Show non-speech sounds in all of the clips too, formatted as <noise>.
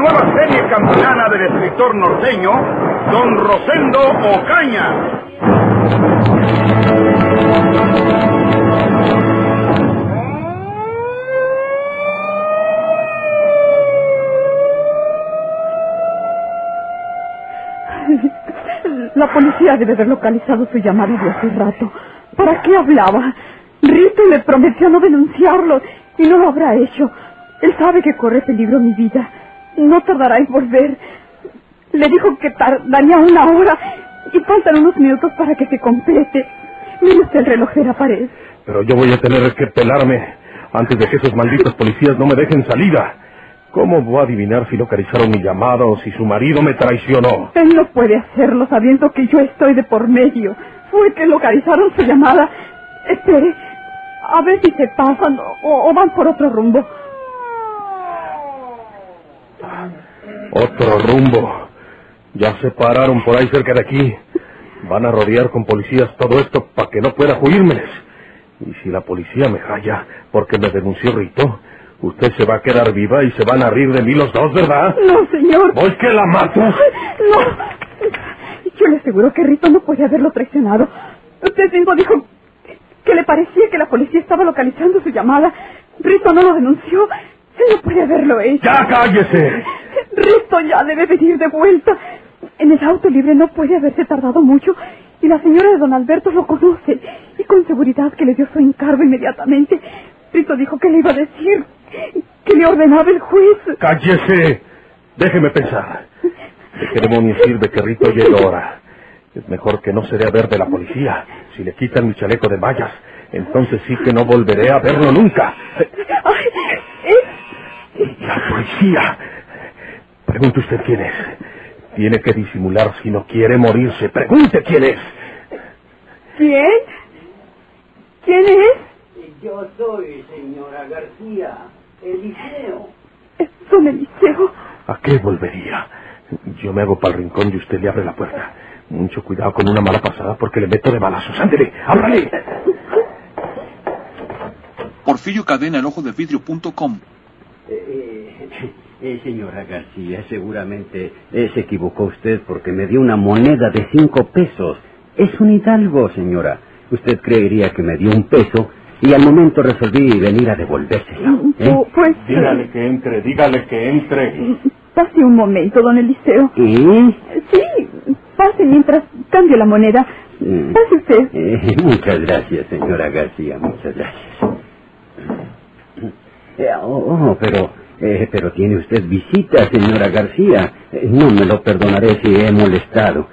nueva serie campana del escritor norteño, Don Rosendo Ocaña. La policía debe haber localizado su llamada de hace rato. ¿Para qué hablaba? Rito le prometió no denunciarlo y no lo habrá hecho. Él sabe que corre peligro mi vida. No tardará en volver. Le dijo que tardaría una hora y faltan unos minutos para que se complete. Mire usted el reloj de la pared. Pero yo voy a tener que pelarme antes de que esos malditos policías no me dejen salida. ¿Cómo voy a adivinar si localizaron mi llamada o si su marido me traicionó? Él no puede hacerlo sabiendo que yo estoy de por medio. Fue que localizaron su llamada. Espere, a ver si se pasan o, o van por otro rumbo. Otro rumbo. Ya se pararon por ahí cerca de aquí. Van a rodear con policías todo esto para que no pueda huírmeles. Y si la policía me halla porque me denunció Rito, usted se va a quedar viva y se van a rir de mí los dos, ¿verdad? No, señor. ¿Voy que la mato? No. Yo le aseguro que Rito no puede haberlo traicionado. Usted mismo dijo que le parecía que la policía estaba localizando su llamada. Rito no lo denunció. Él no puede haberlo hecho. ¡Ya cállese! Rito ya debe venir de vuelta. En el auto libre no puede haberse tardado mucho. Y la señora de don Alberto lo conoce. Y con seguridad que le dio su encargo inmediatamente. Rito dijo que le iba a decir que le ordenaba el juez. ¡Cállese! Déjeme pensar. ¿De qué demonios sirve que Rito llegue ahora? Es mejor que no se dé a ver de la policía. Si le quitan mi chaleco de mallas, entonces sí que no volveré a verlo nunca. Ay. La policía. Pregunte usted quién es. Tiene que disimular si no quiere morirse. Pregunte quién es. ¿Quién? ¿Quién es? Yo soy señora García, Eliseo. Es don Eliseo. ¿A qué volvería? Yo me hago para el rincón y usted le abre la puerta. Mucho cuidado con una mala pasada porque le meto de balazos. ¡Ándele! ¡Ábrale! Porfirio Cadena, el ojo de vidrio.com. Eh, eh, <laughs> señora García, seguramente eh, se equivocó usted porque me dio una moneda de cinco pesos. Es un hidalgo, señora. Usted creería que me dio un peso y al momento resolví venir a devolvérsela. ¿eh? Oh, Pues. Dígale que entre, dígale que entre. Pase un momento, don Eliseo. ¿Y? Sí, pase mientras cambio la moneda. Mm. Pase usted. Eh, muchas gracias, señora García, muchas gracias. Eh, oh, oh, pero, eh, pero tiene usted visita, señora García. Eh, no me lo perdonaré si he molestado.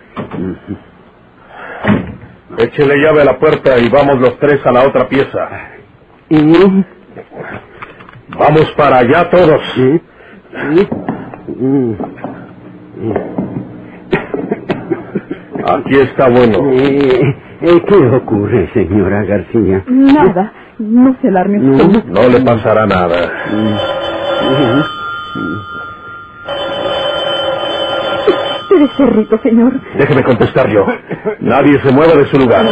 Échele llave a la puerta y vamos los tres a la otra pieza. ¿Y? Vamos para allá todos. ¿Sí? ¿Sí? Mm. Aquí está bueno. Eh, ¿Qué ocurre, señora García? Nada, no se alarme usted. No le pasará nada. Debe ser rico, señor. Déjeme contestar yo. Nadie se mueva de su lugar.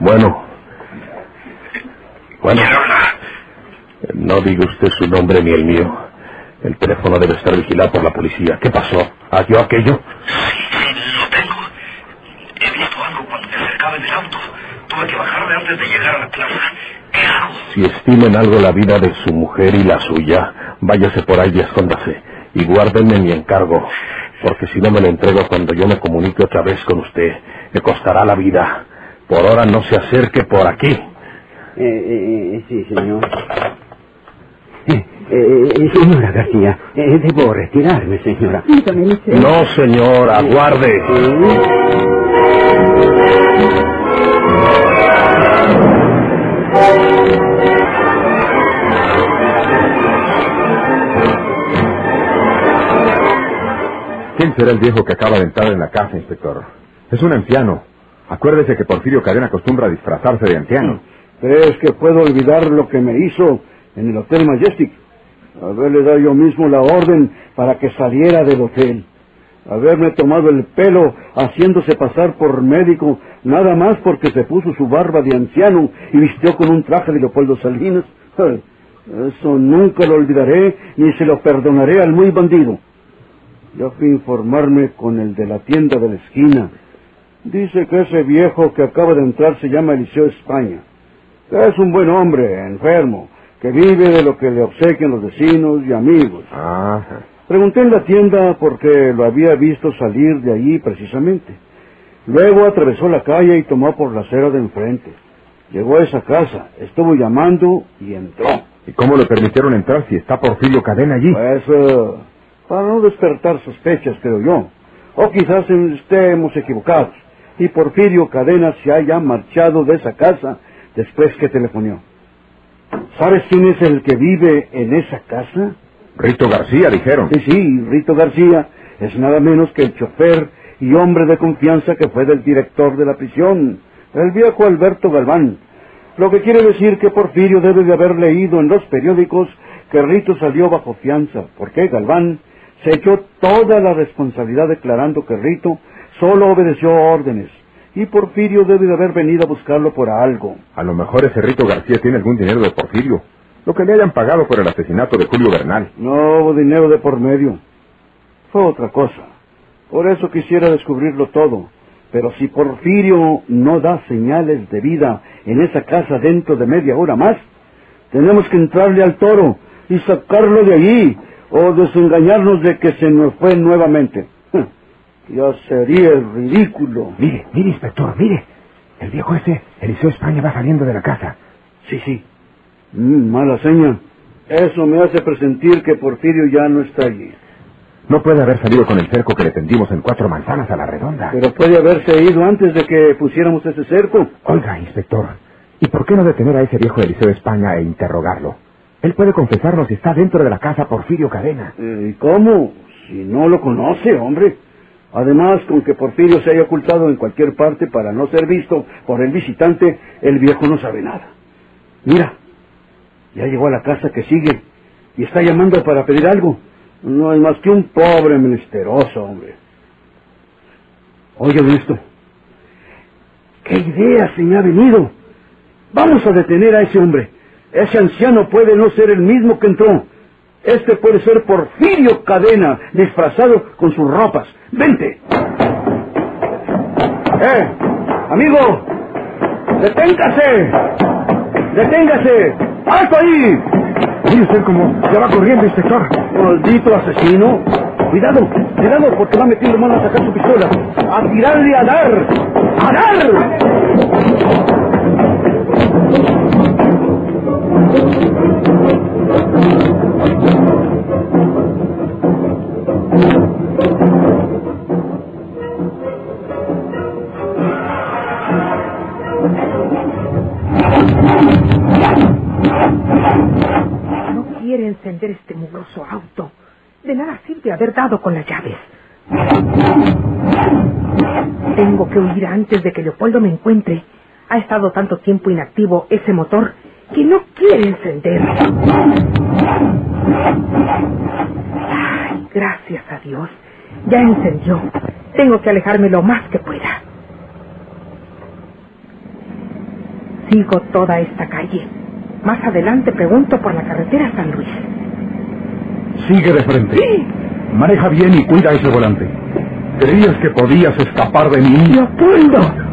Bueno. Bueno. No diga usted su nombre ni el mío. El teléfono debe estar vigilado por la policía. ¿Qué pasó? ¿Halló aquello? Lo tengo. He visto algo cuando me acercaba en el auto. Tuve que bajarme antes de llegar a la plaza. ¿Qué Si estimen algo la vida de su mujer y la suya, váyase por ahí y escóndase. Y guárdenme mi encargo. Porque si no me lo entrego cuando yo me comunique otra vez con usted, me costará la vida. Por ahora no se acerque por aquí. Eh, eh, sí, señor. Eh, eh, señora García, eh, debo retirarme, señora. No, señor, aguarde. Será el viejo que acaba de entrar en la casa, inspector. Es un anciano. Acuérdese que Porfirio Cadena acostumbra a disfrazarse de anciano. ¿Crees que puedo olvidar lo que me hizo en el Hotel Majestic? Haberle dado yo mismo la orden para que saliera del hotel. Haberme tomado el pelo haciéndose pasar por médico nada más porque se puso su barba de anciano y vistió con un traje de Leopoldo Salinas. <laughs> Eso nunca lo olvidaré ni se lo perdonaré al muy bandido. Ya fui a informarme con el de la tienda de la esquina. Dice que ese viejo que acaba de entrar se llama Eliseo España. Que es un buen hombre, enfermo, que vive de lo que le obsequian los vecinos y amigos. Ajá. Pregunté en la tienda porque lo había visto salir de allí precisamente. Luego atravesó la calle y tomó por la acera de enfrente. Llegó a esa casa, estuvo llamando y entró. ¿Y cómo le permitieron entrar si está Porfirio Cadena allí? Pues, eh, para no despertar sospechas, creo yo. O quizás estemos equivocados y Porfirio Cadena se haya marchado de esa casa después que telefonió. ¿Sabes quién es el que vive en esa casa? Rito García, dijeron. Sí, sí, Rito García es nada menos que el chofer y hombre de confianza que fue del director de la prisión, el viejo Alberto Galván. Lo que quiere decir que Porfirio debe de haber leído en los periódicos que Rito salió bajo fianza, porque Galván se echó toda la responsabilidad declarando que Rito solo obedeció órdenes. Y Porfirio debe de haber venido a buscarlo por algo. A lo mejor ese Rito García tiene algún dinero de Porfirio. Lo que le hayan pagado por el asesinato de Julio Bernal. No hubo dinero de por medio. Fue otra cosa. Por eso quisiera descubrirlo todo. Pero si Porfirio no da señales de vida en esa casa dentro de media hora más, tenemos que entrarle al toro y sacarlo de allí o desengañarnos de que se nos fue nuevamente. <laughs> Ya sería ridículo. Mire, mire, inspector, mire. El viejo ese, Eliseo España, va saliendo de la casa. Sí, sí. Mm, mala seña. Eso me hace presentir que Porfirio ya no está allí. No puede haber salido con el cerco que le tendimos en cuatro manzanas a la redonda. Pero puede haberse ido antes de que pusiéramos ese cerco. Oiga, inspector, ¿y por qué no detener a ese viejo Eliseo España e interrogarlo? Él puede confesarnos si está dentro de la casa Porfirio Cadena. Eh, ¿Y cómo? Si no lo conoce, hombre. Además, con que Porfirio se haya ocultado en cualquier parte para no ser visto por el visitante, el viejo no sabe nada. Mira, ya llegó a la casa que sigue y está llamando para pedir algo. No es más que un pobre menesteroso, hombre. Oye esto. ¿Qué idea se me ha venido? Vamos a detener a ese hombre. Ese anciano puede no ser el mismo que entró. Este puede ser Porfirio Cadena, disfrazado con sus ropas. ¡Vente! ¡Eh! ¡Amigo! ¡Deténgase! ¡Deténgase! ¡Alto ahí! Mire usted cómo ya va corriendo, inspector. ¡Maldito asesino! Cuidado, cuidado, porque va metiendo mano a sacar su pistola. ¡A tirarle a dar! ¡A dar! Antes de que Leopoldo me encuentre. Ha estado tanto tiempo inactivo ese motor que no quiere encender. Ay, gracias a Dios. Ya encendió. Tengo que alejarme lo más que pueda. Sigo toda esta calle. Más adelante pregunto por la carretera San Luis. Sigue de frente. Sí. Maneja bien y cuida ese volante. ¿Creías que podías escapar de mí? ¡La!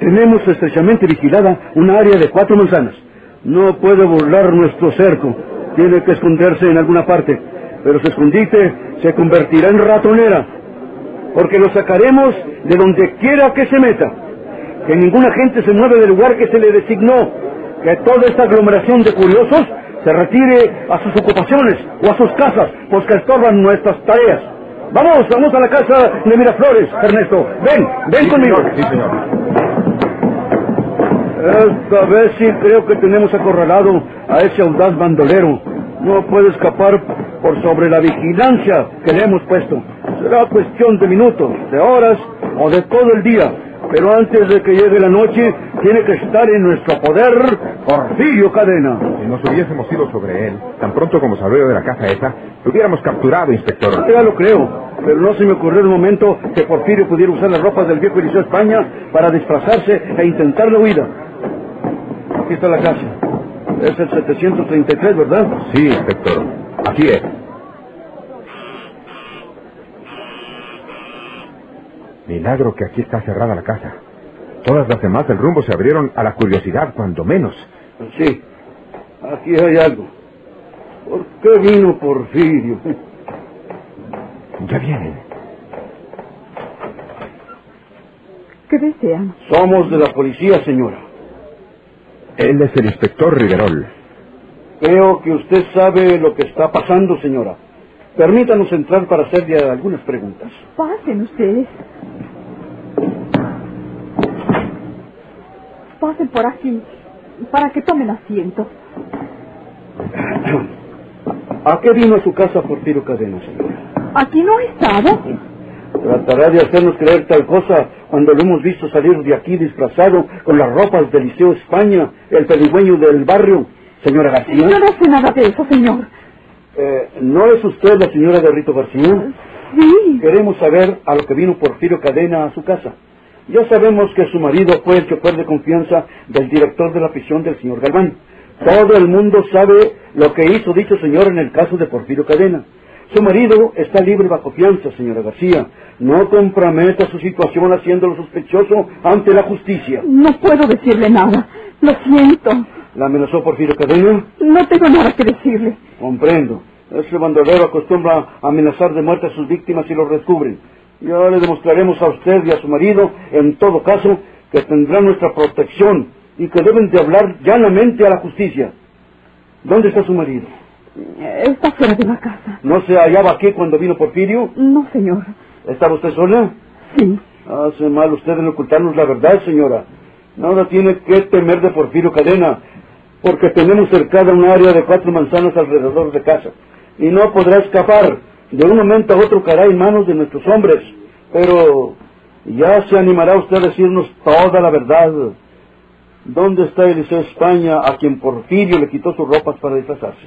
Tenemos estrechamente vigilada una área de cuatro manzanas. No puede burlar nuestro cerco. Tiene que esconderse en alguna parte. Pero su escondite se convertirá en ratonera porque lo sacaremos de donde quiera que se meta. Que ninguna gente se mueve del lugar que se le designó. Que toda esta aglomeración de curiosos se retire a sus ocupaciones o a sus casas, pues que estorban nuestras tareas. Vamos, vamos a la casa de Miraflores, Ernesto. Ven, ven conmigo. Sí, señor. Esta vez sí creo que tenemos acorralado a ese audaz bandolero. No puede escapar por sobre la vigilancia que le hemos puesto. Será cuestión de minutos, de horas o de todo el día. Pero antes de que llegue la noche, tiene que estar en nuestro poder Porfirio Cadena. Si nos hubiésemos ido sobre él, tan pronto como salió de la casa esa, lo hubiéramos capturado, inspector. Ya lo creo, pero no se me ocurrió de momento que Porfirio pudiera usar las ropas del viejo Eliseo España para disfrazarse e intentar la huida. Aquí está la casa. Es el 733, ¿verdad? Sí, inspector. Así es. Milagro que aquí está cerrada la casa. Todas las demás del rumbo se abrieron a la curiosidad, cuando menos. Sí, aquí hay algo. ¿Por qué vino Porfirio? Ya vienen. ¿Qué desean? Somos de la policía, señora. Él es el inspector Riverol. Creo que usted sabe lo que está pasando, señora. Permítanos entrar para hacerle algunas preguntas. Pasen ustedes. Pasen por aquí para que tomen asiento. <clears throat> ¿A qué vino a su casa Porfirio Cadena, señora? ¿Aquí no ha estado? Tratará de hacernos creer tal cosa cuando lo hemos visto salir de aquí disfrazado con las ropas del Liceo España, el pedigüeño del barrio. Señora García. Yo no sé nada de eso, señor. Eh, ¿No es usted la señora de Rito García? Sí. Queremos saber a lo que vino Porfirio Cadena a su casa. Ya sabemos que su marido fue el chofer de confianza del director de la prisión del señor Galván. Todo el mundo sabe lo que hizo dicho señor en el caso de Porfirio Cadena. Su marido está libre bajo fianza, señora García. No comprometa su situación haciéndolo sospechoso ante la justicia. No puedo decirle nada. Lo siento. ¿La amenazó Porfirio Cadena? No tengo nada que decirle. Comprendo. Ese bandolero acostumbra a amenazar de muerte a sus víctimas y los descubren. Ya le demostraremos a usted y a su marido, en todo caso, que tendrán nuestra protección y que deben de hablar llanamente a la justicia. ¿Dónde está su marido? Está fuera de la casa. ¿No se hallaba aquí cuando vino Porfirio? No, señor. ¿Estaba usted sola? Sí. Hace mal usted en ocultarnos la verdad, señora. Nada tiene que temer de Porfirio Cadena, porque tenemos cercada un área de cuatro manzanas alrededor de casa. Y no podrá escapar. De un momento a otro caerá en manos de nuestros hombres. Pero ya se animará usted a decirnos toda la verdad. ¿Dónde está Eliseo España, a quien Porfirio le quitó sus ropas para disfrazarse?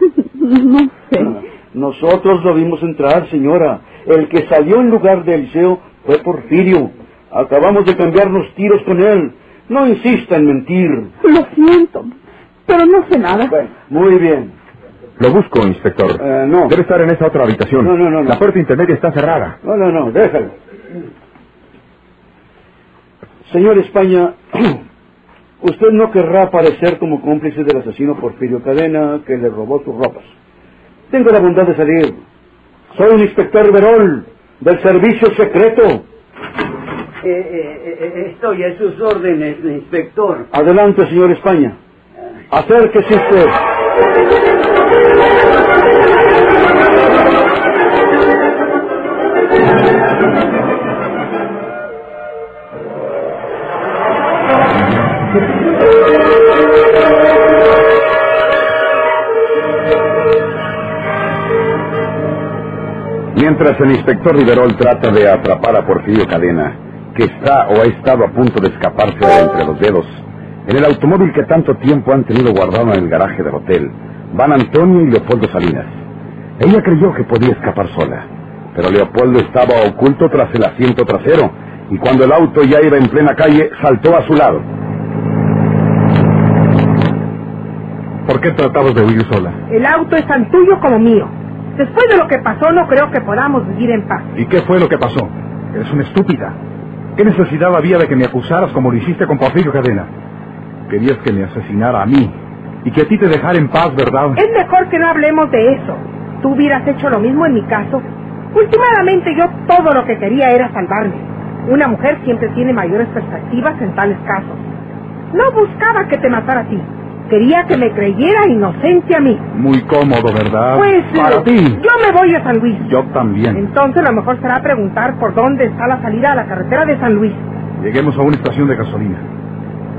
<laughs> No sé. Nosotros lo vimos entrar, señora. El que salió en lugar de Eliseo fue Porfirio. Acabamos de cambiarnos tiros con él. No insista en mentir. Lo siento, pero no sé nada. Bueno, muy bien. Lo busco, inspector. Eh, no. Debe estar en esa otra habitación. No, no, no, no. La puerta intermedia está cerrada. No, no, no, déjalo. Señor España, <clears throat> usted no querrá aparecer como cómplice del asesino Porfirio Cadena que le robó sus ropas. Tengo la bondad de salir. Soy un inspector Verol, del servicio secreto. Eh, eh, eh, estoy a sus órdenes, inspector. Adelante, señor España. Acérquese usted. Mientras el inspector Riverol trata de atrapar a Porfirio Cadena, que está o ha estado a punto de escaparse de entre los dedos, en el automóvil que tanto tiempo han tenido guardado en el garaje del hotel, van Antonio y Leopoldo Salinas. Ella creyó que podía escapar sola, pero Leopoldo estaba oculto tras el asiento trasero, y cuando el auto ya iba en plena calle, saltó a su lado. ¿Por qué tratabas de huir sola? El auto es tan tuyo como mío. Después de lo que pasó, no creo que podamos vivir en paz. ¿Y qué fue lo que pasó? Eres una estúpida. ¿Qué necesidad había de que me acusaras como lo hiciste con Porfirio Cadena? Querías que me asesinara a mí y que a ti te dejara en paz, ¿verdad? Es mejor que no hablemos de eso. Tú hubieras hecho lo mismo en mi caso. Últimamente yo todo lo que quería era salvarme. Una mujer siempre tiene mayores perspectivas en tales casos. No buscaba que te matara a ti. Quería que me creyera inocente a mí. Muy cómodo, ¿verdad? Pues Para eh, ti. yo me voy a San Luis. Yo también. Entonces lo mejor será preguntar por dónde está la salida a la carretera de San Luis. Lleguemos a una estación de gasolina.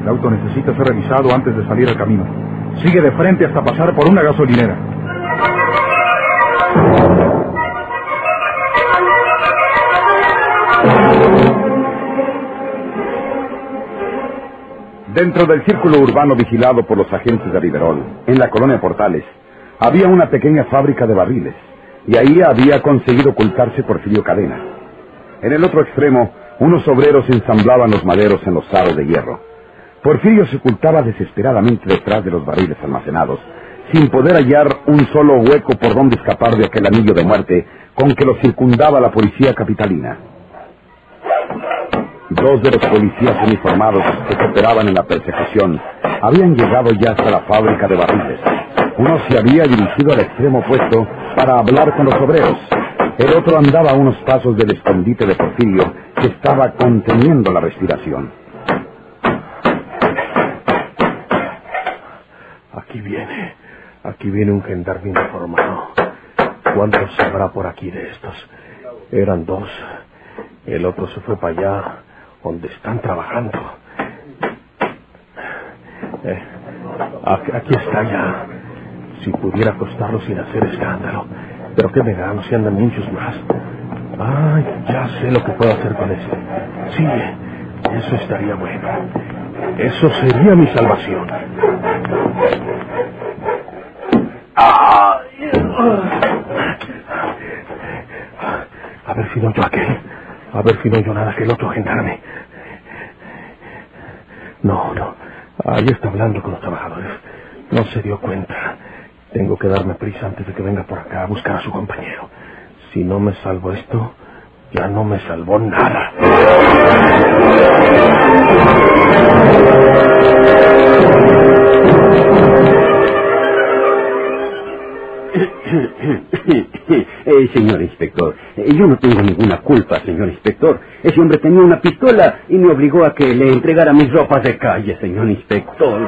El auto necesita ser revisado antes de salir al camino. Sigue de frente hasta pasar por una gasolinera. Dentro del círculo urbano vigilado por los agentes de Riverol, en la colonia Portales, había una pequeña fábrica de barriles, y ahí había conseguido ocultarse Porfirio Cadena. En el otro extremo, unos obreros ensamblaban los maderos en los aros de hierro. Porfirio se ocultaba desesperadamente detrás de los barriles almacenados, sin poder hallar un solo hueco por donde escapar de aquel anillo de muerte con que lo circundaba la policía capitalina. Dos de los policías uniformados que cooperaban en la persecución habían llegado ya hasta la fábrica de barriles. Uno se había dirigido al extremo opuesto para hablar con los obreros. El otro andaba a unos pasos del escondite de Porfirio que estaba conteniendo la respiración. Aquí viene. Aquí viene un gendarme uniformado. ¿Cuántos habrá por aquí de estos? Eran dos. El otro se fue para allá, donde están trabajando. Eh, aquí, está ya. Si pudiera acostarlo sin hacer escándalo. Pero qué me gano si andan muchos más. Ay, ya sé lo que puedo hacer con ese. Sí, eso estaría bueno. Eso sería mi salvación. A ver si no yo aquel. A ver si no yo nada que el otro gendarme. No, no. Ahí está hablando con los trabajadores. No se dio cuenta. Tengo que darme prisa antes de que venga por acá a buscar a su compañero. Si no me salvo esto, ya no me salvó nada. <coughs> Eh, señor inspector, eh, yo no tengo ninguna culpa, señor inspector. Ese hombre tenía una pistola y me obligó a que le entregara mis ropas de calle, señor inspector.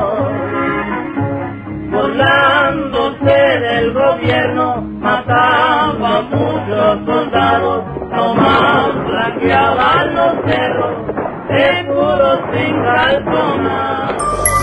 Burlándose del gobierno, mataba a muchos soldados, nomás blanqueaban los cerros, seguros sin calzonar.